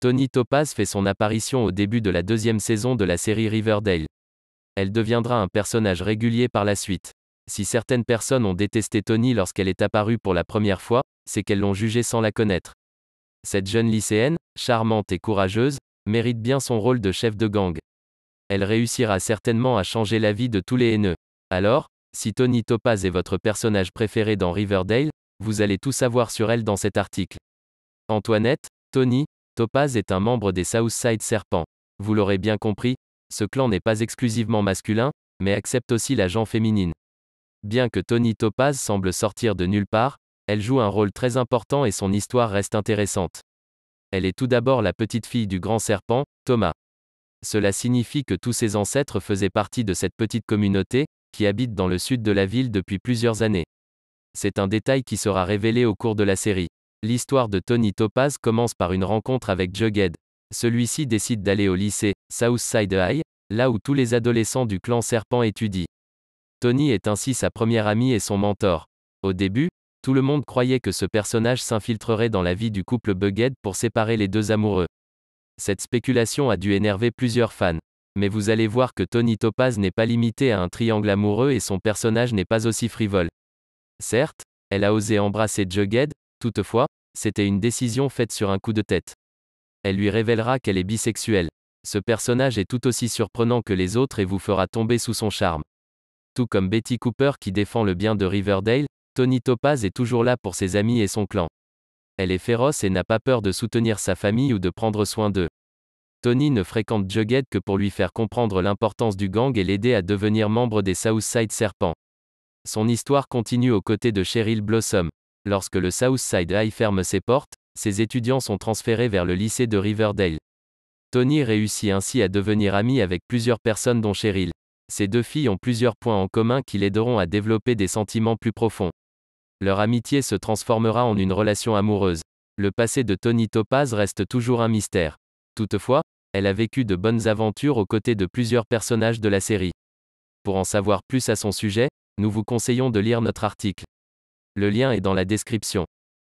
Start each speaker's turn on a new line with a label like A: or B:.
A: Tony Topaz fait son apparition au début de la deuxième saison de la série Riverdale. Elle deviendra un personnage régulier par la suite. Si certaines personnes ont détesté Tony lorsqu'elle est apparue pour la première fois, c'est qu'elles l'ont jugée sans la connaître. Cette jeune lycéenne, charmante et courageuse, mérite bien son rôle de chef de gang. Elle réussira certainement à changer la vie de tous les haineux. Alors, si Tony Topaz est votre personnage préféré dans Riverdale, vous allez tout savoir sur elle dans cet article. Antoinette, Tony, Topaz est un membre des Southside Serpents. Vous l'aurez bien compris, ce clan n'est pas exclusivement masculin, mais accepte aussi la gent féminine. Bien que Tony Topaz semble sortir de nulle part, elle joue un rôle très important et son histoire reste intéressante. Elle est tout d'abord la petite fille du grand serpent, Thomas. Cela signifie que tous ses ancêtres faisaient partie de cette petite communauté, qui habite dans le sud de la ville depuis plusieurs années. C'est un détail qui sera révélé au cours de la série. L'histoire de Tony Topaz commence par une rencontre avec Jughead. Celui-ci décide d'aller au lycée, Southside High, là où tous les adolescents du clan Serpent étudient. Tony est ainsi sa première amie et son mentor. Au début, tout le monde croyait que ce personnage s'infiltrerait dans la vie du couple Bughead pour séparer les deux amoureux. Cette spéculation a dû énerver plusieurs fans. Mais vous allez voir que Tony Topaz n'est pas limité à un triangle amoureux et son personnage n'est pas aussi frivole. Certes, elle a osé embrasser Jughead, Toutefois, c'était une décision faite sur un coup de tête. Elle lui révélera qu'elle est bisexuelle. Ce personnage est tout aussi surprenant que les autres et vous fera tomber sous son charme. Tout comme Betty Cooper qui défend le bien de Riverdale, Tony Topaz est toujours là pour ses amis et son clan. Elle est féroce et n'a pas peur de soutenir sa famille ou de prendre soin d'eux. Tony ne fréquente Jughead que pour lui faire comprendre l'importance du gang et l'aider à devenir membre des Southside Serpents. Son histoire continue aux côtés de Cheryl Blossom. Lorsque le Southside High ferme ses portes, ses étudiants sont transférés vers le lycée de Riverdale. Tony réussit ainsi à devenir ami avec plusieurs personnes dont Cheryl. Ces deux filles ont plusieurs points en commun qui l'aideront à développer des sentiments plus profonds. Leur amitié se transformera en une relation amoureuse. Le passé de Tony Topaz reste toujours un mystère. Toutefois, elle a vécu de bonnes aventures aux côtés de plusieurs personnages de la série. Pour en savoir plus à son sujet, nous vous conseillons de lire notre article. Le lien est dans la description.